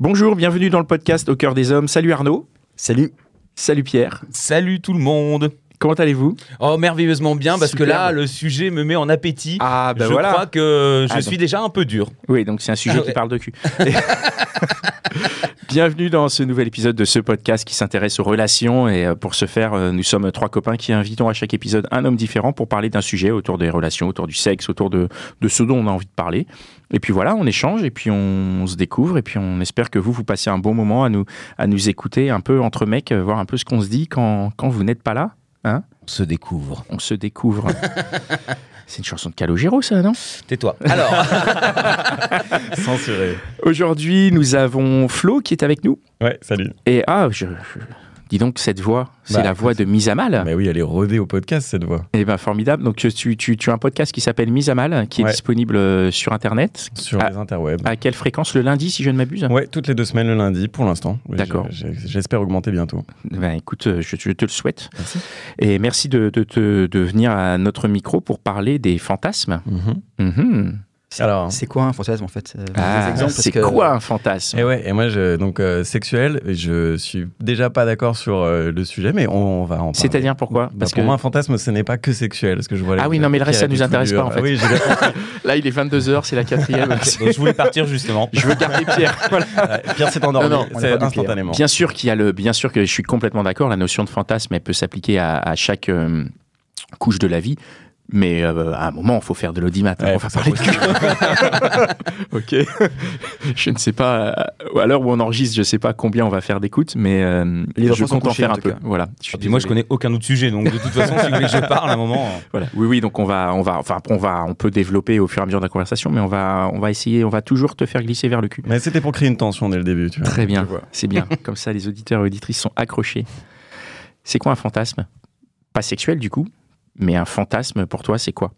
Bonjour, bienvenue dans le podcast Au cœur des hommes. Salut Arnaud. Salut. Salut Pierre. Salut tout le monde. Comment allez-vous? Oh merveilleusement bien parce que là le sujet me met en appétit. Ah, je voilà. crois que je Ah, suis donc- déjà un peu dur. Oui, donc c'est un sujet Ah qui parle de cul. Bienvenue dans ce nouvel épisode de ce podcast qui s'intéresse aux relations. Et euh, pour ce faire, euh, nous sommes trois copains qui invitons à chaque épisode un homme différent pour parler d'un sujet autour des relations, autour du sexe, autour de, de ce dont on a envie de parler. Et puis voilà, on échange et puis on, se découvre. Et puis on espère que vous, vous passez un bon moment à nous, à nous écouter un peu entre mecs, euh, voir un peu ce qu'on se dit quand, quand vous n'êtes pas là. Hein? On se découvre. on se découvre. C'est une chanson de Calogero, ça, non? Tais-toi. Alors Censuré. Aujourd'hui, nous avons Flo qui est avec nous. Ouais, salut. Et ah, je, je- dis donc, cette voix, c'est Bah, la voix de Mise à Mal. Mais oui, elle est rodée au podcast, cette voix. Eh ben formidable. Donc, tu, tu, tu as un podcast qui s'appelle Mise à Mal, qui est disponible euh, sur Internet. Sur Ah. les interwebs. À quelle fréquence Le lundi, si je ne m'abuse? Ouais, toutes les deux semaines le lundi pour l'instant. Oui, D'accord. je- je- J'espère augmenter bientôt. Ben, écoute, euh, je, je te le souhaite. Merci. Et merci de, de, de- de venir à notre micro pour parler des fantasmes. Mhm. Alors. C'est quoi un fantasme en fait Euh, Ah, parce c'est que- quoi un fantasme? Et ouais, et moi, je, donc euh, sexuel, je suis déjà pas d'accord sur euh, le sujet, mais on, on va en parler. C'est-à-dire pourquoi? Bah, pour moi, un fantasme, ce n'est pas que sexuel. Parce que je vois Ah oui, non, mais le reste, ça nous intéresse pas, en fait. Oui. Là, il est 22h, c'est la quatrième. donc, je voulais partir justement. je veux garder Pierre. Voilà. Pierre s'est endormi, c'est du instantanément. Bien sûr qu'il y a le, bien sûr que je suis complètement d'accord. La notion de fantasme, elle peut s'appliquer à, à chaque euh, couche de la vie. Mais euh, à un moment, il faut faire de l'audimat. hein. Ouais, on faut va parler de ok. je ne sais pas, euh, à l'heure où on enregistre, je ne sais pas combien on va faire d'écoutes, mais euh, Les je compte en faire en un peu. cas. Voilà. Je puis moi je connais aucun autre sujet donc de toute façon si vous voulez que je parle à un moment. Voilà. Oui, oui. Donc on va, on va, enfin on va, on peut développer au fur et à mesure de la conversation, mais on va, on va essayer, on va toujours te faire glisser vers le cul. Mais c'était pour créer une tension dès le début, tu vois. Très bien, c'est bien. Comme ça, les auditeurs et auditrices sont accrochés. C'est quoi un fantasme? Pas sexuel du coup, mais un fantasme pour toi, c'est quoi?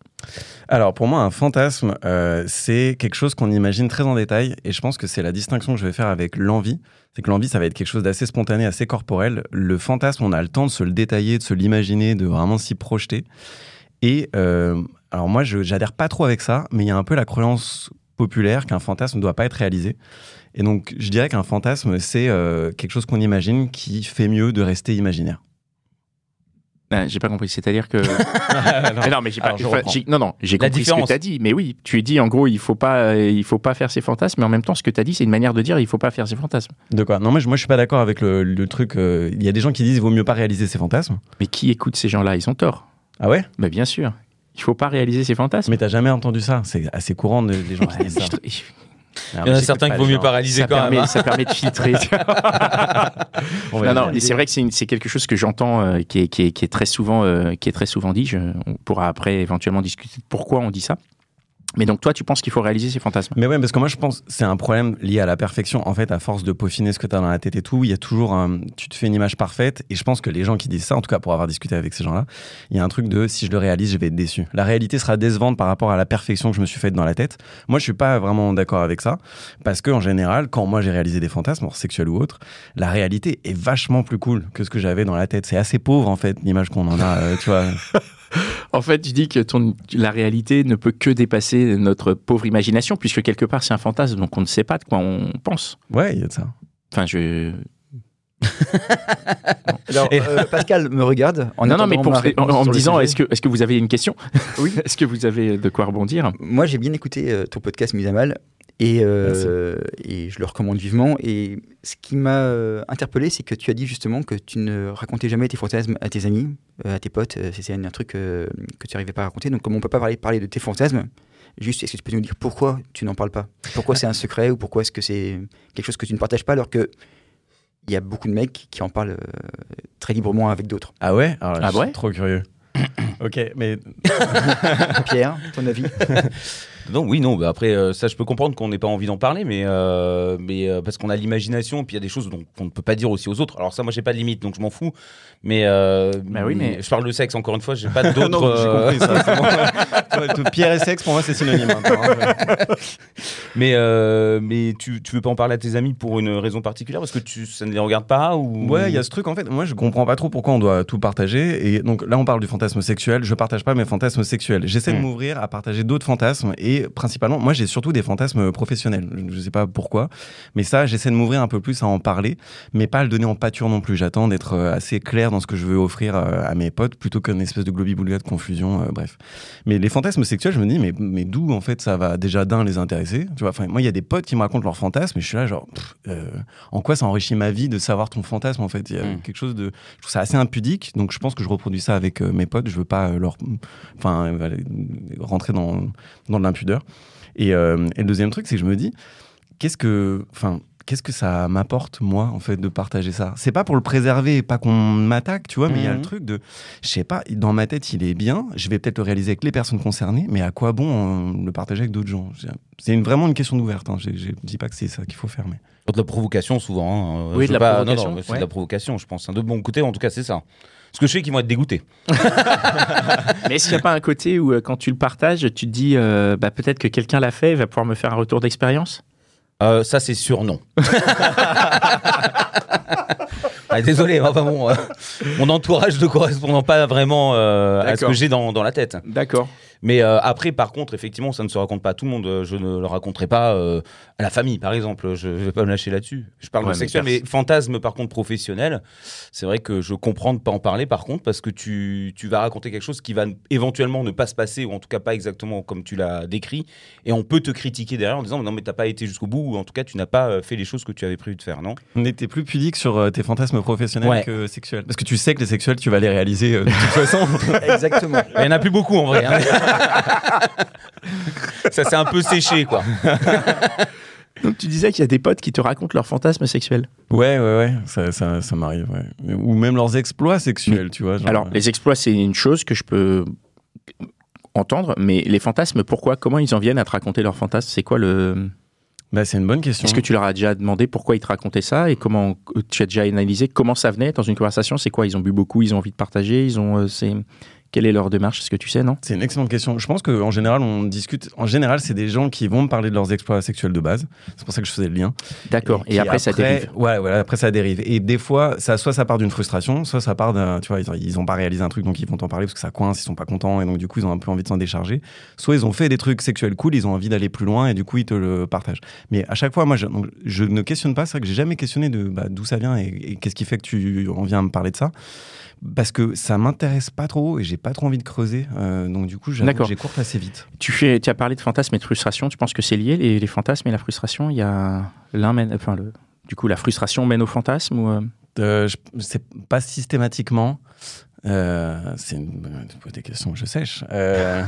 Alors pour moi, un fantasme, euh, c'est quelque chose qu'on imagine très en détail, et je pense que c'est la distinction que je vais faire avec l'envie. C'est que l'envie, ça va être quelque chose d'assez spontané, assez corporel. Le fantasme, on a le temps de se le détailler, de se l'imaginer, de vraiment s'y projeter. Et euh, alors moi, je j'adhère pas trop avec ça, mais il y a un peu la croyance populaire qu'un fantasme ne doit pas être réalisé. Et donc, je dirais qu'un fantasme, c'est euh, quelque chose qu'on imagine qui fait mieux de rester imaginaire. Ah, J'ai pas compris. C'est-à-dire que Mais non, mais j'ai pas. Alors, enfin, non, non, j'ai compris ce que tu as dit. Mais oui, tu dis en gros, il faut pas, euh, il faut pas faire ses fantasmes. Mais en même temps, ce que tu as dit, c'est une manière de dire, il faut pas faire ses fantasmes. De quoi? Non, moi, je, moi, je suis pas d'accord avec le, le truc. euh, Il y a des gens qui disent il vaut mieux pas réaliser ses fantasmes. Mais qui écoute ces gens-là? Ils ont tort. Ah ouais? Mais bien sûr, il faut pas réaliser ses fantasmes. Mais t'as jamais entendu ça? C'est assez courant de- des gens qui Ouais, disent mais ça. Il y en a certains qu'il vaut mieux réaliser ça quand permet, même. hein. ça permet de filtrer. Non, non, c'est vrai que c'est quelque chose que j'entends euh, qui, qui est très souvent, euh, qui est très souvent dit. Je- on pourra après éventuellement discuter de pourquoi on dit ça. Mais donc toi, tu penses qu'il faut réaliser ses fantasmes? Mais ouais, parce que moi je pense que c'est un problème lié à la perfection. En fait, à force de peaufiner ce que t'as dans la tête et tout, il y a toujours un. Tu te fais une image parfaite. Et je pense que les gens qui disent ça, en tout cas pour avoir discuté avec ces gens-là, il y a un truc de si je le réalise, je vais être déçu. La réalité sera décevante par rapport à la perfection que je me suis faite dans la tête. Moi, je suis pas vraiment d'accord avec ça. Parce que en général, quand moi j'ai réalisé des fantasmes, sexuels ou autres, la réalité est vachement plus cool que ce que j'avais dans la tête. C'est assez pauvre en fait, l'image qu'on en a, euh, tu vois. En fait, tu dis que ton, la réalité ne peut que dépasser notre pauvre imagination, puisque quelque part c'est un fantasme, donc on ne sait pas de quoi on pense. Ouais, il y a de ça. Enfin, je. Alors, euh, Pascal me regarde en, non, non, mais attendant pour, ma en, réponse en me disant, est-ce que, est-ce que vous avez une question? Oui. Est-ce que vous avez de quoi rebondir? Moi, j'ai bien écouté euh, ton podcast Mise à Mal et, euh, et je le recommande vivement. Et ce qui m'a euh, interpellé, c'est que tu as dit justement que tu ne racontais jamais tes fantasmes à tes amis, euh, à tes potes. C'est un truc euh, que tu n'arrivais pas à raconter. Donc, comme on ne peut pas parler, parler de tes fantasmes, juste, est-ce que tu peux nous dire pourquoi tu n'en parles pas? Pourquoi c'est un secret ou pourquoi est-ce que c'est quelque chose que tu ne partages pas alors que il y a beaucoup de mecs qui en parlent euh, très librement avec d'autres? Ah ouais? Alors, Ah je suis ouais? trop curieux. Ok, mais Pierre, ton avis Non, oui, non. bah après, euh, ça, je peux comprendre qu'on n'ait pas envie d'en parler, mais, euh, mais euh, parce qu'on a l'imagination, puis il y a des choses dont- qu'on ne peut pas dire aussi aux autres. Alors ça, moi, j'ai pas de limite, donc je m'en fous. Mais, euh, Bah oui, mais- je parle de sexe encore une fois. J'ai pas d'autres. j'ai compris ça. Pierre et sexe, pour moi, c'est synonyme. hein. mais euh, mais tu, tu veux pas en parler à tes amis pour une raison particulière parce que tu, ça ne les regarde pas ou Ouais, il y a ce truc en fait. Moi, je comprends pas trop pourquoi on doit tout partager. Et donc là, on parle du fantasme sexuel. Je partage pas mes fantasmes sexuels. J'essaie de Mm. m'ouvrir à partager d'autres fantasmes. Et principalement, moi, j'ai surtout des fantasmes professionnels. Je sais pas pourquoi, mais ça, j'essaie de m'ouvrir un peu plus à en parler, mais pas à le donner en pâture non plus. J'attends d'être euh, assez clair dans ce que je veux offrir euh, à mes potes plutôt qu'une espèce de globi-boulga de confusion. euh, bref. Mais les fantasmes sexuels, je me dis, mais, mais d'où en fait ça va déjà d'un les intéresser Tu vois, enfin, moi, il y a des potes qui me racontent leurs fantasmes, et je suis là, genre, pff, euh, en quoi ça enrichit ma vie de savoir ton fantasme en fait? Il y a Mm. quelque chose de. Je trouve ça assez impudique, donc je pense que je reproduis ça avec euh, mes potes. Je veux pas euh, leur. Enfin, rentrer dans, dans de l'impudeur. Et, euh, et le deuxième truc, c'est que je me dis, qu'est-ce que. Enfin. Qu'est-ce que ça m'apporte, moi, en fait, de partager ça? C'est pas pour le préserver, pas qu'on m'attaque, tu vois, mais il y a Mhm. le truc de, je sais pas, dans ma tête, il est bien, je vais peut-être le réaliser avec les personnes concernées, mais à quoi bon euh, le partager avec d'autres gens? C'est- une- vraiment une question d'ouverte. Hein. Je je dis pas que c'est ça qu'il faut faire, mais. De la provocation souvent. hein. Oui, Je de la pas- non, provocation, non, c'est ouais. de la provocation, je pense. De bon côté, en tout cas, c'est ça. Parce que je sais qu'ils vont être dégoûtés. Mais est-ce qu'il n'y a pas un côté où, euh, quand tu le partages, tu te dis euh, bah, peut-être que quelqu'un l'a fait, il va pouvoir me faire un retour d'expérience? Euh, ça, c'est sûr, non. Ah, désolé, enfin bon, euh, mon entourage ne correspondant pas vraiment euh, à ce que j'ai dans, dans la tête. D'accord. Mais euh, après, par contre, effectivement, ça ne se raconte pas à tout le monde. Euh, Je ne le raconterai pas euh, à la famille, par exemple. Je ne vais pas me lâcher là-dessus. Je parle Ouais, de mais sexuel, perso- mais fantasme, par contre, professionnel. C'est vrai que je comprends de pas en parler, par contre, parce que tu, tu vas raconter quelque chose qui va éventuellement ne pas se passer, ou en tout cas pas exactement comme tu l'as décrit. Et on peut te critiquer derrière en disant non, mais t'as pas été jusqu'au bout, ou en tout cas, tu n'as pas fait les choses que tu avais prévu de faire, non? On était plus pudique sur tes fantasmes professionnels Ouais. que sexuels. Parce que tu sais que les sexuels, tu vas les réaliser euh, de toute façon. Exactement. Il n'y en a plus beaucoup, en vrai. hein. ça s'est un peu séché, quoi. Donc tu disais qu'il y a des potes qui te racontent leurs fantasmes sexuels. ouais, ouais, ouais, ça, ça, ça m'arrive. ouais. Ou même leurs exploits sexuels, tu vois. genre, Alors, euh, les exploits, c'est une chose que je peux entendre, mais les fantasmes, pourquoi? Comment ils en viennent à te raconter leurs fantasmes? C'est quoi le... bah, c'est une bonne question. Est-ce que tu leur as déjà demandé pourquoi ils te racontaient ça et comment tu as déjà analysé comment ça venait dans une conversation? C'est quoi? Ils ont bu beaucoup, ils ont envie de partager, ils ont... euh, c'est... Quelle est leur démarche Est-ce que tu sais, non? C'est une excellente question. Je pense qu'en général, on discute. En général, c'est des gens qui vont me parler de leurs exploits sexuels de base. C'est pour ça que je faisais le lien. D'accord. Et, après, ça dérive. Ouais, voilà, après ça dérive. Et des fois, ça, soit ça part d'une frustration, soit ça part d'un. Tu vois, ils, ils ont pas réalisé un truc, donc ils vont t'en parler parce que ça coince, ils sont pas contents, et donc du coup, ils ont un peu envie de s'en décharger. Soit ils ont fait des trucs sexuels cool, ils ont envie d'aller plus loin, et du coup, ils te le partagent. Mais à chaque fois, moi, je, donc, je ne questionne pas. C'est vrai que j'ai jamais questionné de bah, d'où ça vient et, et qu'est-ce qui fait que tu en viens à me parler de ça. Parce que ça m'intéresse pas trop et j'ai pas trop envie de creuser. Euh, donc du coup, j'écourte assez vite. Tu, fais, tu as parlé de fantasmes et de frustration. Tu penses que c'est lié, les, les fantasmes et la frustration? Il y a l'un mène... Enfin, le... du coup, la frustration mène au fantasme ou... euh, Euh, c'est pas systématiquement. Euh, c'est une, des questions que je sèche. Euh,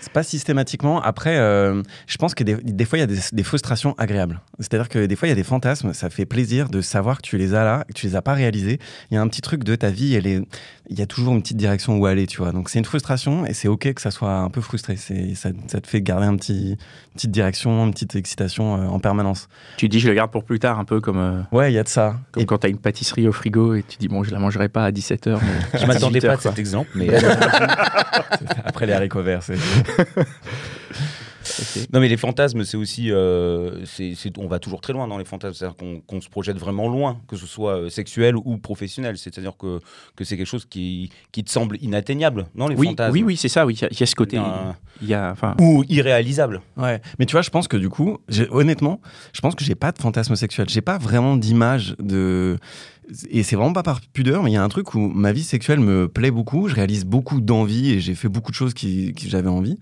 c'est pas systématiquement. Après, euh, je pense que des, des fois, il y a des, des frustrations agréables. C'est-à-dire que des fois, il y a des fantasmes. Ça fait plaisir de savoir que tu les as là, que tu les as pas réalisés. Il y a un petit truc de ta vie. Elle est, il y a toujours une petite direction où aller, tu vois. Donc, c'est une frustration et c'est OK que ça soit un peu frustré. Ça, ça te fait garder un petit, une petite direction, une petite excitation euh, en permanence. Tu dis, je le garde pour plus tard, un peu comme, Ouais, il y a de ça. comme Et quand tu as une pâtisserie au frigo et tu dis, bon, je la mangerai pas à 17h. Mais m'attendais 18 pas à cet exemple, mais. après les haricots verts, c'est. Ok. Non, mais les fantasmes, c'est aussi. euh, on va toujours très loin dans les fantasmes. C'est-à-dire qu'on se projette vraiment loin, que ce soit euh, sexuel ou professionnel. C'est-à-dire que, que c'est quelque chose qui, qui te semble inatteignable, non, les Oui, fantasmes oui, oui, c'est ça. Oui, il y a- il y, a ce côté. Un- y a, Ou irréalisable. Ouais, mais tu vois, je pense que du coup, honnêtement, je pense que j'ai pas de fantasme sexuel. J'ai pas vraiment d'image de. Et c'est vraiment pas par pudeur, mais il y a un truc où ma vie sexuelle me plaît beaucoup. Je réalise beaucoup d'envie et j'ai fait beaucoup de choses qui, qui j'avais envie.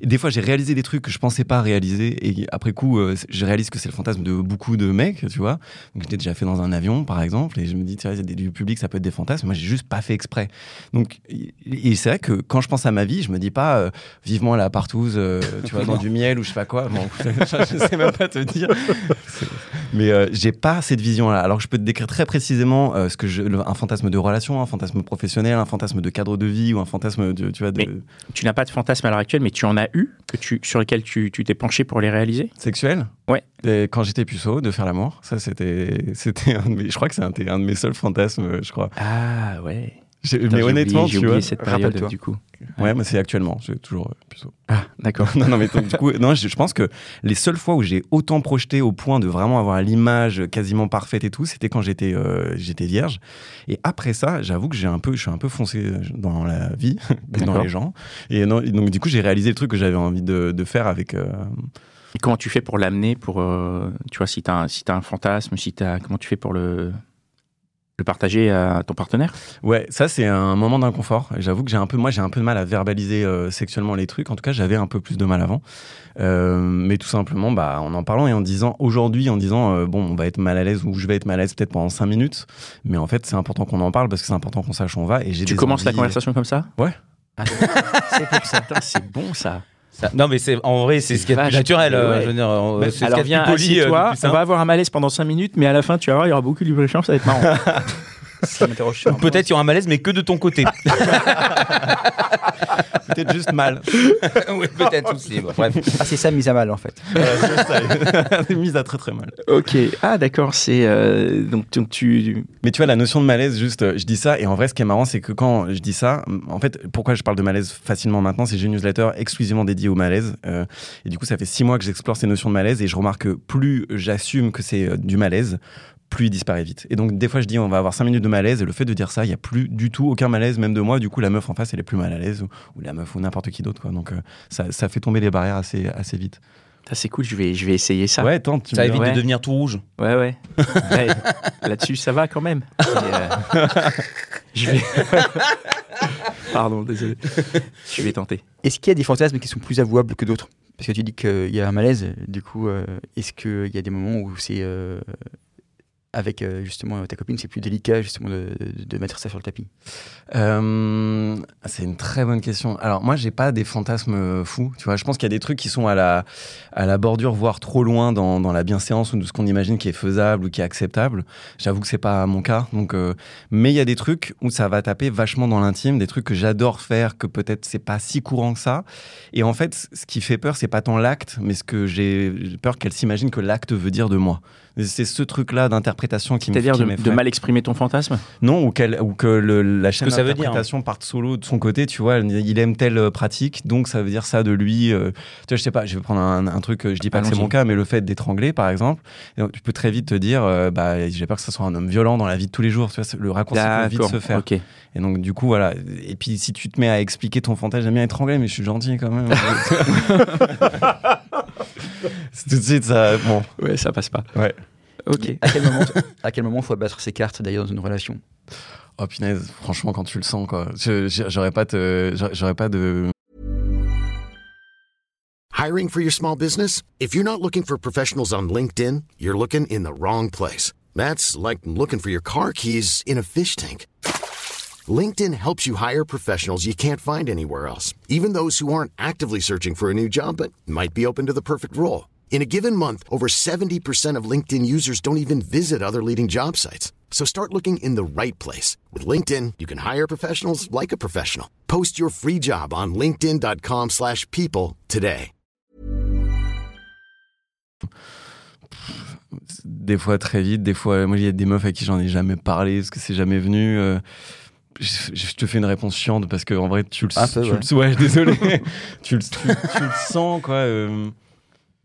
Et des fois, j'ai réalisé des trucs que je pensais pas réaliser. Et après coup, euh, je réalise que c'est le fantasme de beaucoup de mecs, tu vois. Donc, j'étais déjà fait dans un avion, par exemple, et je me dis, tiens, il y a des lieux publics, ça peut être des fantasmes. Moi, j'ai juste pas fait exprès. Donc, et c'est vrai que quand je pense à ma vie, je me dis pas euh, vivement la partouze, euh, tu vois, dans du miel ou je sais pas quoi. Bon, je sais même pas te dire. Mais j'ai pas cette vision-là. Alors je peux te décrire très précisément euh, ce que je, le- un fantasme de relation, un fantasme professionnel, un fantasme de cadre de vie ou un fantasme de, tu vois, de Mais- Tu n'as pas de fantasme à l'heure actuelle, mais tu en as eu que tu, sur lesquels tu t'es penché pour les réaliser? Sexuel? Ouais. Et quand j'étais puceau, de faire l'amour, ça c'était, c'était, je crois que c'était un de mes seuls fantasmes, je crois. Ah ouais. Mais j'ai honnêtement, oublié, tu oublié vois. cette période rappelle-toi. du coup. Ouais, mais c'est actuellement, j'ai toujours euh, puceau. Ah d'accord. non, non, mais donc, du coup, non, je, je pense que les seules fois où j'ai autant projeté au point de vraiment avoir l'image quasiment parfaite et tout, c'était quand j'étais euh, j'étais vierge. Et après ça, j'avoue que j'ai un peu, je suis un peu foncé dans la vie, dans les gens. Et non, donc du coup, j'ai réalisé le truc que j'avais envie de, de faire avec. euh, Et comment tu fais pour l'amener pour euh, tu vois si tu as un, si t'as un fantasme, si t'as comment tu fais pour le le partager à ton partenaire Ouais, ça c'est un moment d'inconfort. J'avoue que j'ai un peu, moi j'ai un peu de mal à verbaliser euh, sexuellement les trucs. En tout cas, j'avais un peu plus de mal avant. Euh, mais tout simplement, bah, en en parlant et en disant aujourd'hui, en disant euh, bon, on va être mal à l'aise ou je vais être mal à l'aise peut-être pendant cinq minutes. Mais en fait, c'est important qu'on en parle parce que c'est important qu'on sache où on va. Et j'ai Tu commences la conversation comme ça? Ouais. Ah, c'est pour ça. Putain, c'est bon ça. Ça- non, mais c'est en vrai, c'est ce qui est naturel. euh, Ouais. je veux dire, euh, Alors viens, poli, euh, de on va avoir un malaise pendant 5 minutes, mais à la fin, tu vas voir, il y aura beaucoup de libre-échange, ça va être marrant. Ça m'interroge. Peut-être il y aura un malaise, mais que de ton côté. peut-être juste mal. oui, peut-être aussi. bref. Ah, c'est ça, mise à mal, en fait. Mise à très très mal. ok. Ah d'accord, c'est euh, donc, donc tu Mais tu vois, la notion de malaise, juste, euh, je dis ça, et en vrai, ce qui est marrant, c'est que quand je dis ça, en fait, pourquoi je parle de malaise facilement maintenant, c'est que j'ai une newsletter exclusivement dédiée au malaise. euh, et du coup, ça fait six mois que j'explore ces notions de malaise, et je remarque que plus j'assume que c'est euh, du malaise, plus il disparaît vite. Et donc, des fois, je dis, on va avoir cinq minutes de malaise, et le fait de dire ça, il n'y a plus du tout aucun malaise, même de moi. Du coup, la meuf en face, elle est plus mal à l'aise, ou, ou la meuf, ou n'importe qui d'autre, quoi. Donc, euh, ça, ça fait tomber les barrières assez, assez vite. ça c'est cool, je vais je vais essayer ça. Ouais, tente, Ça évite. Ouais. de devenir tout rouge. Ouais, ouais. Ouais, Là-dessus, ça va quand même. Euh, je vais. Pardon, désolé. Je vais tenter. Est-ce qu'il y a des fantasmes qui sont plus avouables que d'autres? Parce que tu dis qu'il y a un malaise, du coup, euh, est-ce qu'il y a des moments où c'est. Avec euh, justement ta copine, c'est plus délicat justement de, mettre ça sur le tapis? Euh, c'est une très bonne question. Alors moi, j'ai pas des fantasmes fous. Tu vois, je pense qu'il y a des trucs qui sont à la à la bordure, voire trop loin dans, dans la bienséance ou de ce qu'on imagine qui est faisable ou qui est acceptable. J'avoue que c'est pas mon cas. Donc, euh, mais il y a des trucs où ça va taper vachement dans l'intime, des trucs que j'adore faire, que peut-être c'est pas si courant que ça. Et en fait, ce qui fait peur, c'est pas tant l'acte, mais ce que j'ai peur qu'elle s'imagine que l'acte veut dire de moi. C'est ce truc-là d'interprétation qui me C'est-à-dire de, mal exprimer ton fantasme? Non, ou, ou que le- la chaîne ça d'interprétation parte solo de son côté, tu vois, il aime telle euh, pratique, donc ça veut dire ça de lui. euh, tu vois, je sais pas, je vais prendre un, un truc, euh, je dis pas que c'est mon cas, mais le fait d'étrangler, par exemple, tu peux très vite te dire, euh, bah, j'ai peur que ce soit un homme violent dans la vie de tous les jours, tu vois, le raccourci peut vite se faire. Et donc, du coup, voilà. Et puis, si tu te mets à expliquer ton fantasme, j'aime bien étrangler, mais je suis gentil quand même. Tout de suite, ça. Bon, Ouais, ça passe pas. ouais. Ok. À quel moment, à quel moment faut abattre ses cartes d'ailleurs dans une relation? Oh punaise, franchement, quand tu le sens, quoi. J'aurais pas, te- j'aurais- j'aurais pas de. Hiring for your small business? If you're not looking for professionals on LinkedIn, you're looking in the wrong place. That's like looking for your car keys in a fish tank. LinkedIn helps you hire professionals you can't find anywhere else, even those who aren't actively searching for a new job but might be open to the perfect role. In a given month, over 70% of LinkedIn users don't even visit other leading job sites. So start looking in the right place. With LinkedIn, you can hire professionals like a professional. Post your free job on linkedin.com/people slash people today. des fois très vite, des fois, moi il y a des meufs à qui j'en ai jamais parlé parce que c'est jamais venu. euh, je, te fais une réponse chiante parce que en vrai tu le, peu, tu ouais. le- ouais, désolé, tu, le, tu, tu le sens quoi. euh,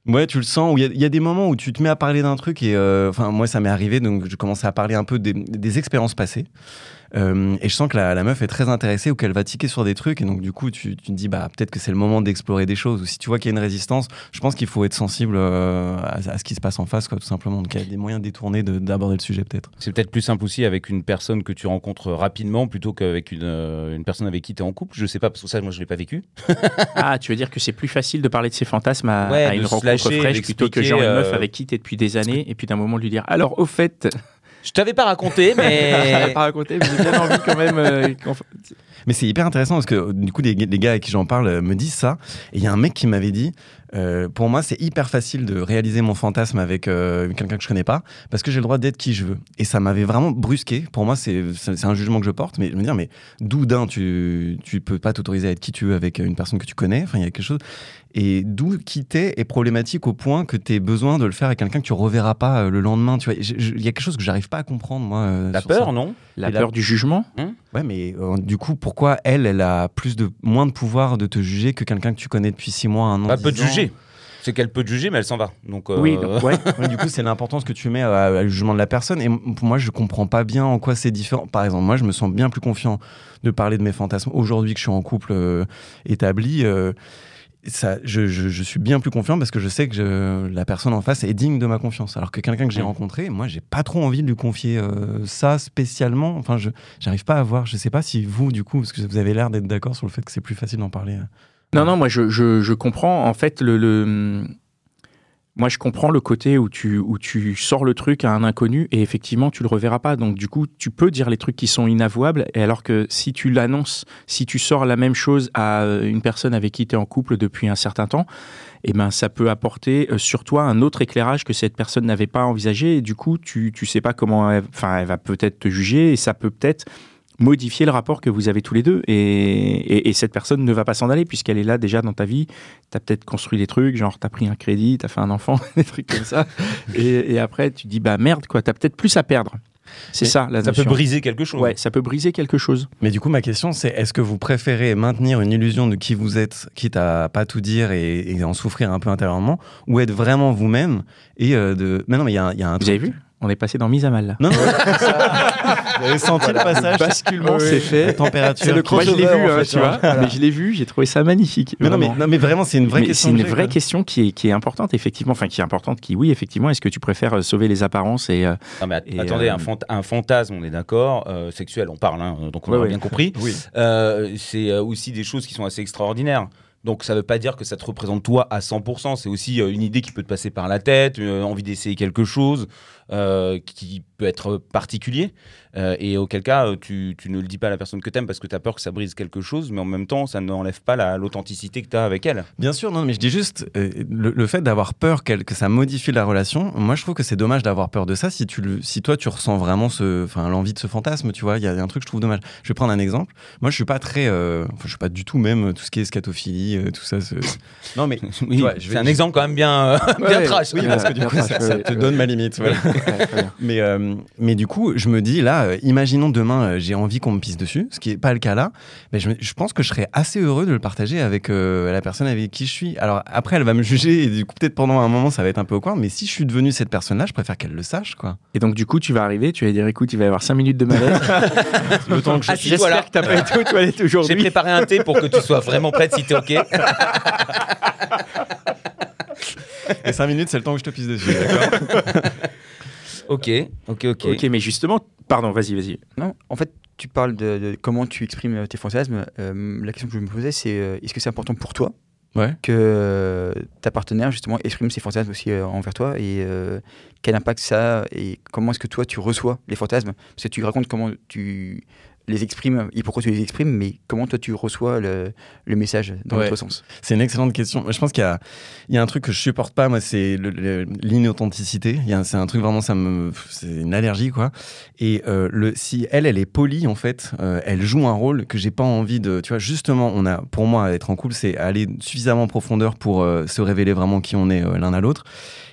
Ouais, tu le sens. où Il y, a- il y a des moments où tu te mets à parler d'un truc et, euh, enfin, moi, ça m'est arrivé, donc je commençais à parler un peu des, des expériences passées. Euh, et je sens que la, la meuf est très intéressée ou qu'elle va tiquer sur des trucs. Et donc, du coup, tu, tu te dis, bah, peut-être que c'est le moment d'explorer des choses. Ou si tu vois qu'il y a une résistance, je pense qu'il faut être sensible euh, à, à ce qui se passe en face, quoi, tout simplement. Donc, il y a des moyens détournés de- d'aborder le sujet, peut-être. C'est peut-être plus simple aussi avec une personne que tu rencontres rapidement plutôt qu'avec une, euh, une personne avec qui tu es en couple. Je sais pas, parce que ça, moi, je l'ai pas vécu. Ah, tu veux dire que c'est plus facile de parler de ses fantasmes à, Ouais, à de une rencontre lâcher, fraîche plutôt que genre une meuf avec qui t'es depuis des années et puis d'un moment de lui dire alors au fait, Je t'avais pas raconté, je l'avais mais. pas raconté, mais j'ai bien envie quand même. euh, Mais c'est hyper intéressant parce que du coup, les, les gars avec qui j'en parle euh, me disent ça. Et il y a un mec qui m'avait dit euh, Pour moi, c'est hyper facile de réaliser mon fantasme avec euh, quelqu'un que je connais pas parce que j'ai le droit d'être qui je veux. Et ça m'avait vraiment brusqué. Pour moi, c'est un jugement que je porte. Mais je me dire, mais d'où d'un, tu, tu peux pas t'autoriser à être qui tu veux avec une personne que tu connais Enfin, il y a quelque chose. Et d'où quitter est problématique au point que tu aies besoin de le faire avec quelqu'un que tu reverras pas euh, le lendemain. Tu vois, il y a quelque chose que j'arrive pas à comprendre, moi. La ça. peur, non? La Et la- peur du jugement? Ouais, mais euh, du coup, pourquoi elle, elle a plus de moins de pouvoir de te juger que quelqu'un que tu connais depuis six mois, un an Pas peut te juger. C'est qu'elle peut te juger, mais elle s'en va. Donc, euh, Oui, donc, ouais. Ouais, du coup, c'est l'importance que tu mets à, à le jugement de la personne. Et pour moi, je comprends pas bien en quoi c'est différent. Par exemple, moi, je me sens bien plus confiant de parler de mes fantasmes aujourd'hui que je suis en couple euh, établi. euh, ça, je, je- je suis bien plus confiant parce que je sais que je- la personne en face est digne de ma confiance. Alors que quelqu'un que j'ai rencontré, moi, j'ai pas trop envie de lui confier euh, ça spécialement. Enfin, je j'arrive pas à voir. Je sais pas si vous, du coup, parce que vous avez l'air d'être d'accord sur le fait que c'est plus facile d'en parler. euh. Non, non, moi je, je, je comprends. En fait, le, le- moi je comprends le côté où tu, où tu sors le truc à un inconnu et effectivement tu le reverras pas. Donc du coup, tu peux dire les trucs qui sont inavouables. Et alors que si tu l'annonces, si tu sors la même chose à une personne avec qui tu es en couple depuis un certain temps, eh ben ça peut apporter euh, sur toi un autre éclairage que cette personne n'avait pas envisagé. Et du coup, tu, tu sais pas comment, elle, elle va peut-être te juger et ça peut peut-être modifier le rapport que vous avez tous les deux. Et, et, et cette personne ne va pas s'en aller puisqu'elle est là déjà dans ta vie. Tu as peut-être construit des trucs, genre tu as pris un crédit, tu as fait un enfant, des trucs comme ça. Et, et après, tu dis, bah merde, quoi, tu as peut-être plus à perdre. C'est ça la Ça peut briser quelque chose. Ouais, ça peut briser quelque chose. Mais du coup, ma question, c'est est-ce que vous préférez maintenir une illusion de qui vous êtes, quitte à pas tout dire et, et en souffrir un peu intérieurement, ou être vraiment vous-même et euh, de. Mais non, mais il y a, un- il y a un. Vous truc- avez vu? On est passé dans mise à mal là. Non, non, vous avez senti le passage basculement, Oui, c'est La fait. température. C'est le Moi, je l'ai vu, hein, fait, tu vois. voilà. Mais je l'ai vu, j'ai trouvé ça magnifique. Mais non, mais, vraiment. non, mais vraiment, c'est une vraie Mais question. c'est une vraie quoi. question qui est, qui est importante, effectivement. Enfin, qui est importante, qui, oui, effectivement. Est-ce que tu préfères euh, sauver les apparences et, euh, Non, mais Et, attendez, euh, un, fant- un fantasme, on est d'accord, euh, sexuel, on parle, hein, donc on Ouais, a ouais. bien compris. Oui. Euh, c'est aussi des choses qui sont assez extraordinaires. Donc ça ne veut pas dire que ça te représente toi à 100%, c'est aussi euh, une idée qui peut te passer par la tête, euh, envie d'essayer quelque chose euh, qui peut être particulier. Euh, et auquel cas, euh, tu, tu ne le dis pas à la personne que tu aimes parce que tu as peur que ça brise quelque chose, mais en même temps, ça n'enlève pas la- l'authenticité que tu as avec elle. Bien sûr, non, mais je dis juste euh, le, le fait d'avoir peur qu'elle- que ça modifie la relation. Moi, je trouve que c'est dommage d'avoir peur de ça si tu le, si toi tu ressens vraiment ce, enfin l'envie de ce fantasme, tu vois. Il y a un truc que je trouve dommage. Je vais prendre un exemple. Moi, je suis pas très, euh, enfin, je suis pas du tout même tout ce qui est scatophilie, euh, tout ça. ce- Non, mais Oui, c'est un exemple quand même bien, euh, bien Ouais, trash. oui, parce que du coup, ça, ça te donne ma limite. voilà. Mais, euh, mais du coup, je me dis là, euh, imaginons demain, euh, j'ai envie qu'on me pisse dessus, ce qui n'est pas le cas là. Mais je, me- je pense que je serais assez heureux de le partager avec euh, la personne avec qui je suis. Alors après, elle va me juger et du coup, peut-être pendant un moment, ça va être un peu awkward. Mais si je suis devenu cette personne-là, je préfère qu'elle le sache, quoi. Et donc, du coup, tu vas arriver, tu vas dire écoute, il va y avoir 5 minutes de malaise. Le temps que je. Assis-toi J'espère là. que t'as pas été aux toilettes J'ai aujourd'hui. préparé un thé pour que tu sois vraiment prête si t'es OK. Et 5 minutes, c'est le temps que je te pisse dessus, d'accord? Ok, ok, ok. Ok, mais justement, pardon, vas-y, vas-y. Non, en fait, tu parles de, de comment tu exprimes euh, tes fantasmes. Euh, la question que je me posais, c'est euh, est-ce que c'est important pour toi Ouais. que euh, ta partenaire justement exprime ses fantasmes aussi euh, envers toi et euh, quel impact ça a et comment est-ce que toi tu reçois les fantasmes? Parce que tu racontes comment tu les exprimes et pourquoi tu les exprimes, mais comment toi tu reçois le, le message dans Ouais. l'autre sens C'est une excellente question. Je pense qu'il y y a un truc que je supporte pas, moi, c'est l'inauthenticité. C'est un truc vraiment, ça me, c'est une allergie, quoi. Et euh, le, si elle, elle est polie, en fait, euh, elle joue un rôle que j'ai pas envie de. Tu vois, justement, on a, pour moi, être en couple, c'est aller suffisamment en profondeur pour euh, se révéler vraiment qui on est l'un à l'autre.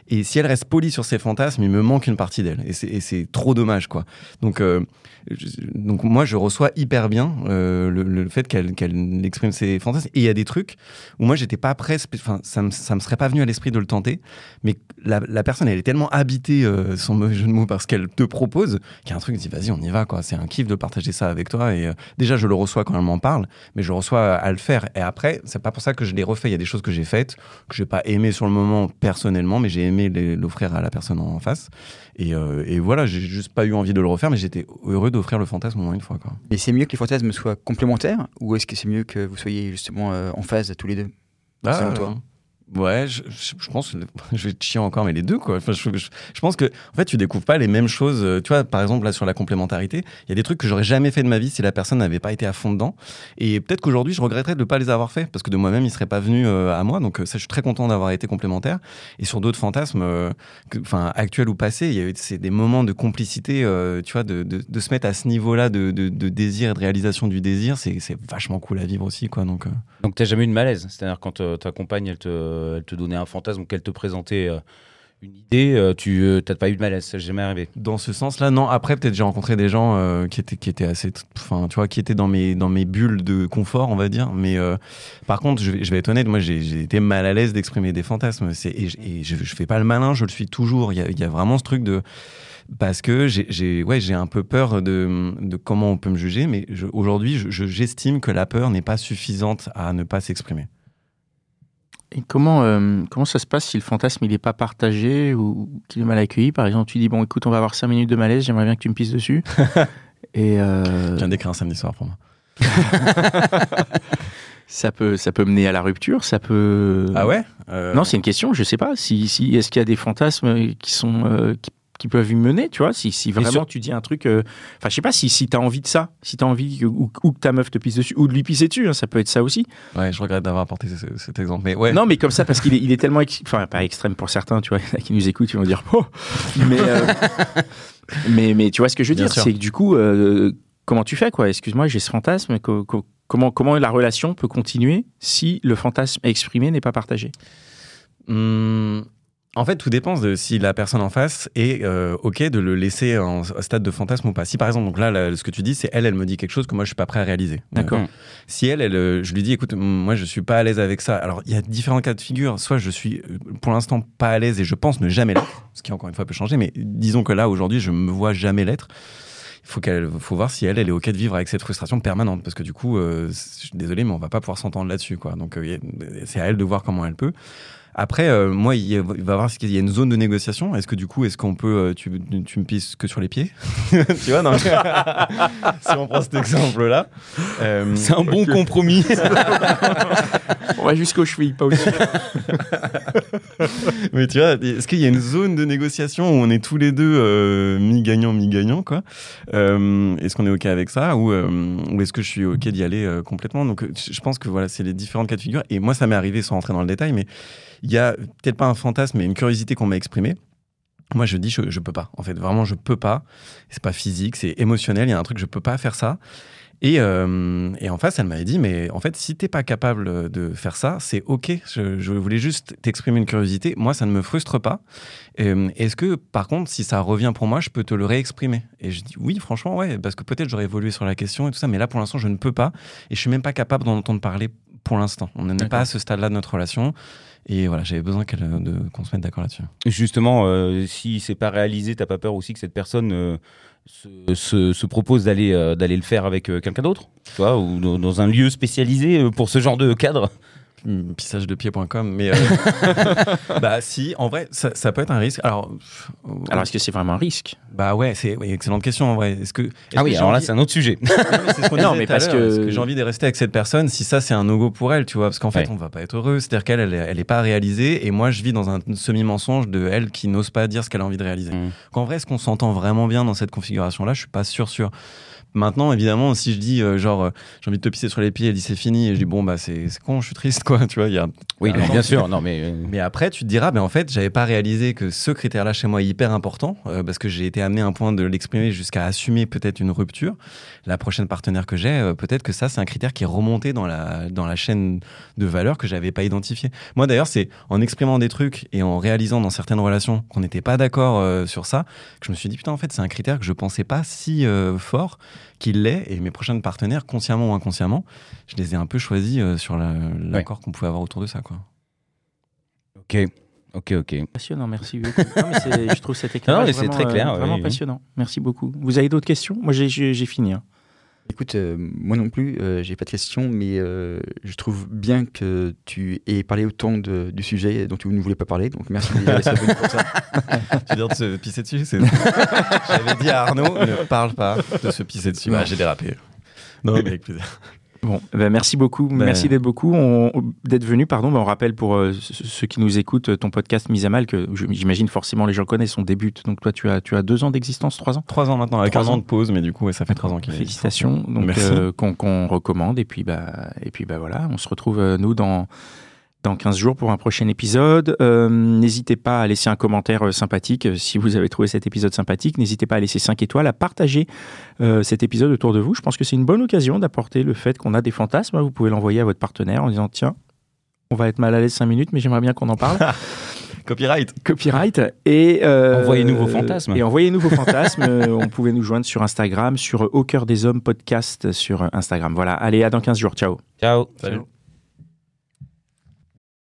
Et si elle reste polie sur ses fantasmes, il me manque une partie d'elle. Et c'est- trop dommage, quoi. Donc, euh, donc moi, je reçois hyper bien euh, le, fait qu'elle qu'elle exprime ses fantasmes. Et il y a des trucs où moi, j'étais pas prêt, enfin, ça me, ça me serait pas venu à l'esprit de le tenter. Mais la, personne, elle est tellement habitée, euh, sans mauvais jeu de mots, par ce qu'elle te propose, qu'il y a un truc, je dis, vas-y, on y va, quoi. C'est un kiff de partager ça avec toi. Et euh, déjà, je le reçois quand elle m'en parle, mais je reçois à le faire. Et après, c'est pas pour ça que je l'ai refait. Il y a des choses que j'ai faites, que j'ai pas aimé sur le moment personnellement, mais j'ai aimé l'offrir à la personne en face. Et, euh, et voilà, j'ai juste pas eu envie de le refaire, mais j'étais heureux d'offrir le fantasme au moins une fois, quoi. Et c'est mieux que les fantasmes soient complémentaires ou est-ce que c'est mieux que vous soyez justement euh, en phase tous les deux? Selon toi? Ouais, je, pense, je vais te chier encore, mais les deux, quoi. Enfin, je, pense que, en fait, tu découvres pas les mêmes choses. euh, Tu vois, par exemple, là, sur la complémentarité, il y a des trucs que j'aurais jamais fait de ma vie si la personne n'avait pas été à fond dedans. Et peut-être qu'aujourd'hui, je regretterais de ne pas les avoir fait, parce que de moi-même, ils seraient pas venus euh, à moi. Donc, euh, ça, je suis très content d'avoir été complémentaire. Et sur d'autres fantasmes, enfin, actuels ou passés, il y a eu des moments de complicité, tu vois, de, de, se mettre à ce niveau-là de, de, désir et de réalisation du désir, c'est vachement cool à vivre aussi, quoi. Donc, Donc, tu n'as jamais eu de malaise? C'est-à-dire, quand ta compagne, elle te, elle te donnait un fantasme ou qu'elle te présentait euh, une idée, euh, tu n'as pas eu de malaise. Ça jamais arrivé. Dans ce sens-là, non. Après, peut-être j'ai rencontré des gens euh, qui étaient qui étaient assez, enfin, tu vois, qui étaient dans mes dans mes bulles de confort, on va dire. Mais euh, par contre, je vais, je être honnête, moi, j'ai été mal à l'aise d'exprimer des fantasmes. Et, je- je fais pas le malin, je le suis toujours. Il y a, vraiment ce truc de parce que j'ai ouais j'ai un peu peur de, comment on peut me juger. Mais aujourd'hui, je- je- j'estime que la peur n'est pas suffisante à ne pas s'exprimer. Et comment, euh, comment ça se passe si le fantasme il n'est pas partagé ou qu'il est mal accueilli? Par exemple, tu dis bon, écoute, on va avoir 5 minutes de malaise, j'aimerais bien que tu me pisses dessus. Et euh, Je viens d'écrire un samedi soir pour moi. ça peut, ça peut mener à la rupture, ça peut. Ah ouais? Euh, Non, c'est une question. Je sais pas. Si, si est-ce qu'il y a des fantasmes qui sont euh, qui, qui peuvent y mener, tu vois Si, si vraiment tu dis un truc, euh, enfin, je sais pas si si t'as envie de ça, si t'as envie que, ou, ou que ta meuf te pisse dessus, ou de lui pisser dessus, hein, ça peut être ça aussi. Ouais, je regrette d'avoir apporté ce- cet exemple. Mais ouais. Non, mais comme ça, parce qu'il est, il est tellement, enfin, pas extrême pour certains, tu vois, qui nous écoutent, ils vont dire, oh, mais, euh, mais, mais tu vois ce que je veux Bien dire, c'est que du coup, euh, comment tu fais, quoi? Excuse-moi, j'ai ce fantasme, co- co- comment, comment la relation peut continuer si le fantasme exprimé n'est pas partagé? Hum, en fait, tout dépend de si la personne en face est euh, OK de le laisser en stade de fantasme ou pas. Si par exemple, donc là, là, ce que tu dis, c'est elle, elle me dit quelque chose que moi, je suis pas prêt à réaliser. D'accord. Euh, si elle, elle, euh, je lui dis, écoute, moi, je suis pas à l'aise avec ça. Alors, il y a différents cas de figure. Soit je suis pour l'instant pas à l'aise et je pense ne jamais l'être, ce qui encore une fois peut changer. Mais disons que là, aujourd'hui, je me vois jamais l'être. Il faut qu'elle, faut voir si elle, elle est ok de vivre avec cette frustration permanente, parce que du coup, euh, je suis désolé, mais on va pas pouvoir s'entendre là-dessus, quoi. Donc, euh, c'est à elle de voir comment elle peut. Après, euh, moi, il, y a- il va y avoir il y a une zone de négociation? Est-ce que du coup, est-ce qu'on peut, euh, tu, tu me pisses que sur les pieds? Tu vois, non Si on prend cet exemple-là, euh, C'est un bon compromis. On va jusqu'aux chevilles, pas au-dessus. Mais tu vois, est-ce qu'il y a une zone de négociation où on est tous les deux mi-gagnant, mi-gagnant, quoi? Est-ce qu'on est OK avec ça? Ou, ou est-ce que je suis OK d'y aller complètement? Donc, je pense que voilà, c'est les différentes cas de figure. Et moi, ça m'est arrivé sans rentrer dans le détail, mais il y a peut-être pas un fantasme, mais une curiosité qu'on m'a exprimée. Moi, je dis, je, je peux pas. En fait, vraiment, je peux pas. C'est pas physique, c'est émotionnel. Il y a un truc, je peux pas faire ça. Et, euh, et en face, elle m'avait dit, mais en fait, si t'es pas capable de faire ça, c'est ok. Je, je voulais juste t'exprimer une curiosité. Moi, ça ne me frustre pas. Euh, Est-ce que, par contre, si ça revient pour moi, je peux te le réexprimer? Et je dis oui, franchement, ouais, parce que peut-être j'aurais évolué sur la question et tout ça, mais là, pour l'instant, je ne peux pas. Et je suis même pas capable d'en entendre parler pour l'instant. On n'en est D'accord. pas à ce stade-là de notre relation. Et voilà, j'avais besoin de- qu'on se mette d'accord là-dessus. Justement, euh, si c'est pas réalisé, t'as pas peur aussi que cette personne euh, se, se- se propose d'aller euh, d'aller le faire avec euh, quelqu'un d'autre Tu ou dans, un lieu spécialisé euh, pour ce genre de cadre? pissagedepied.com mais euh, bah si en vrai ça, ça peut être un risque. Alors Alors, est-ce que c'est vraiment un risque? Bah ouais c'est oui, excellente question en vrai. Est-ce que Ah que oui, alors là, c'est un autre sujet. Oui, mais ce Non, mais parce que- Est-ce j'ai envie de rester avec cette personne si ça c'est un no-go pour elle tu vois? Parce qu'en fait Ouais. on va pas être heureux. C'est-à-dire qu'elle elle, elle est pas réalisée et moi je vis dans un semi-mensonge de elle qui n'ose pas dire ce qu'elle a envie de réaliser. Mm. qu'en vrai est-ce qu'on s'entend vraiment bien dans cette configuration là je suis pas sûr sûr Maintenant, évidemment, si je dis euh, genre euh, j'ai envie de te pisser sur les pieds, elle dit c'est fini, et je dis bon bah c'est con, je suis triste quoi. tu vois. Y a Oui, non, bien sûr. Non, mais. euh, Mais après, tu te diras, ben en fait, j'avais pas réalisé que ce critère-là chez moi est hyper important euh, parce que j'ai été amené à un point de l'exprimer jusqu'à assumer peut-être une rupture. La prochaine partenaire que j'ai, peut-être que ça, c'est un critère qui est remonté dans la, dans la chaîne de valeur que j'avais pas identifié. Moi, d'ailleurs, c'est en exprimant des trucs et en réalisant dans certaines relations qu'on n'était pas d'accord sur ça que je me suis dit, putain, en fait, c'est un critère que je pensais pas si fort qu'il l'est. Et mes prochaines partenaires, consciemment ou inconsciemment, je les ai un peu choisis euh, sur la- l'accord qu'on pouvait avoir autour de ça, quoi. Ok. Ok, ok. Passionnant, merci. beaucoup. Non, mais je trouve cet éclairage Non, mais vraiment, très clair, euh, vraiment oui. passionnant. Merci beaucoup. Vous avez d'autres questions? Moi, j'ai fini. hein. Écoute, euh, moi non plus, euh, j'ai pas de questions, mais euh, je trouve bien que tu aies parlé autant de- du sujet dont tu ne voulais pas parler. Donc merci déjà pour ça. Tu veux dire de se pisser dessus c'est- J'avais dit à Arnaud, ne parle pas de se pisser dessus. Bah, j'ai dérapé. Non, mais avec plaisir. Bon, eh ben, merci beaucoup. Ben- Merci d'être beaucoup. D'être venu. Pardon, Ben, on rappelle pour euh, ceux qui nous écoutent euh, ton podcast Mise à mal que j'imagine forcément les gens connaissent. On débute. Donc toi, tu as tu as deux ans d'existence, trois ans? Trois ans maintenant, avec Trois un ans. an de pause, mais du coup, ouais, ça fait trois ans qu'il est. Félicitations. Donc euh, qu'on qu'on recommande et puis bah et puis bah voilà, on se retrouve nous dans dans 15 jours pour un prochain épisode. Euh, N'hésitez pas à laisser un commentaire euh, sympathique euh, si vous avez trouvé cet épisode sympathique. N'hésitez pas à laisser 5 étoiles, à partager euh, cet épisode autour de vous. Je pense que c'est une bonne occasion d'apporter le fait qu'on a des fantasmes. Vous pouvez l'envoyer à votre partenaire en disant tiens, on va être mal à l'aise 5 minutes, mais j'aimerais bien qu'on en parle. Copyright. Copyright. Et euh, Envoyez-nous vos fantasmes. Et envoyez-nous vos fantasmes. On pouvait nous joindre sur Instagram, sur Au cœur des hommes podcast sur Instagram. Voilà. Allez, à dans 15 jours. Ciao. Ciao. Salut.